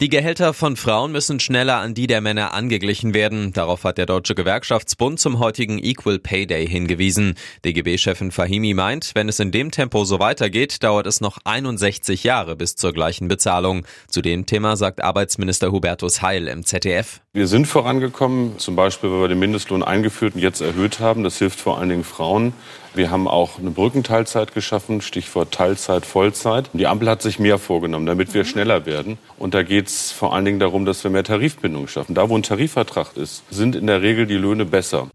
Die Gehälter von Frauen müssen schneller an die der Männer angeglichen werden. Darauf hat der Deutsche Gewerkschaftsbund zum heutigen Equal Pay Day hingewiesen. DGB-Chefin Fahimi meint, wenn es in dem Tempo so weitergeht, dauert es noch 61 Jahre bis zur gleichen Bezahlung. Zu dem Thema sagt Arbeitsminister Hubertus Heil im ZDF. Wir sind vorangekommen, zum Beispiel, weil wir den Mindestlohn eingeführt und jetzt erhöht haben. Das hilft vor allen Dingen Frauen. Wir haben auch eine Brückenteilzeit geschaffen, Stichwort Teilzeit, Vollzeit. Die Ampel hat sich mehr vorgenommen, damit wir schneller werden. Und da geht es vor allen Dingen darum, dass wir mehr Tarifbindung schaffen. Da, wo ein Tarifvertrag ist, sind in der Regel die Löhne besser.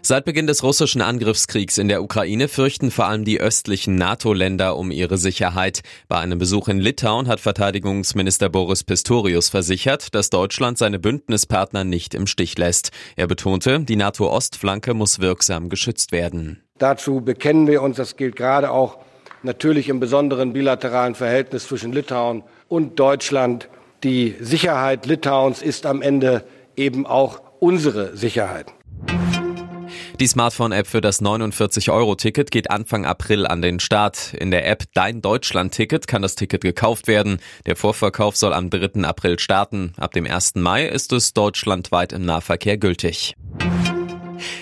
Seit Beginn des russischen Angriffskriegs in der Ukraine fürchten vor allem die östlichen NATO-Länder um ihre Sicherheit. Bei einem Besuch in Litauen hat Verteidigungsminister Boris Pistorius versichert, dass Deutschland seine Bündnispartner nicht im Stich lässt. Er betonte, die NATO-Ostflanke muss wirksam geschützt werden. Dazu bekennen wir uns, das gilt gerade auch natürlich im besonderen bilateralen Verhältnis zwischen Litauen und Deutschland. Die Sicherheit Litauens ist am Ende eben auch unsere Sicherheit. Die Smartphone-App für das 49-Euro-Ticket geht Anfang April an den Start. In der App Dein Deutschland-Ticket kann das Ticket gekauft werden. Der Vorverkauf soll am 3. April starten. Ab dem 1. Mai ist es deutschlandweit im Nahverkehr gültig.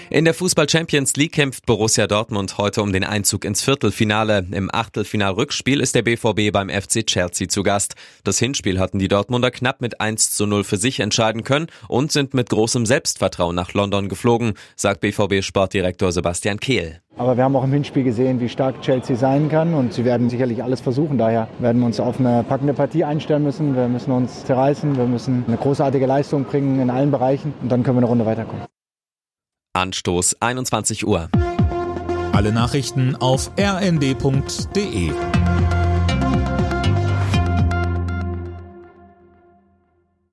In der Fußball Champions League kämpft Borussia Dortmund heute um den Einzug ins Viertelfinale. Im Achtelfinal-Rückspiel ist der BVB beim FC Chelsea zu Gast. Das Hinspiel hatten die Dortmunder knapp mit 1 zu 0 für sich entscheiden können und sind mit großem Selbstvertrauen nach London geflogen, sagt BVB-Sportdirektor Sebastian Kehl. Aber wir haben auch im Hinspiel gesehen, wie stark Chelsea sein kann und sie werden sicherlich alles versuchen. Daher werden wir uns auf eine packende Partie einstellen müssen. Wir müssen uns zerreißen, wir müssen eine großartige Leistung bringen in allen Bereichen und dann können wir eine Runde weiterkommen. Anstoß 21 Uhr. Alle Nachrichten auf rnd.de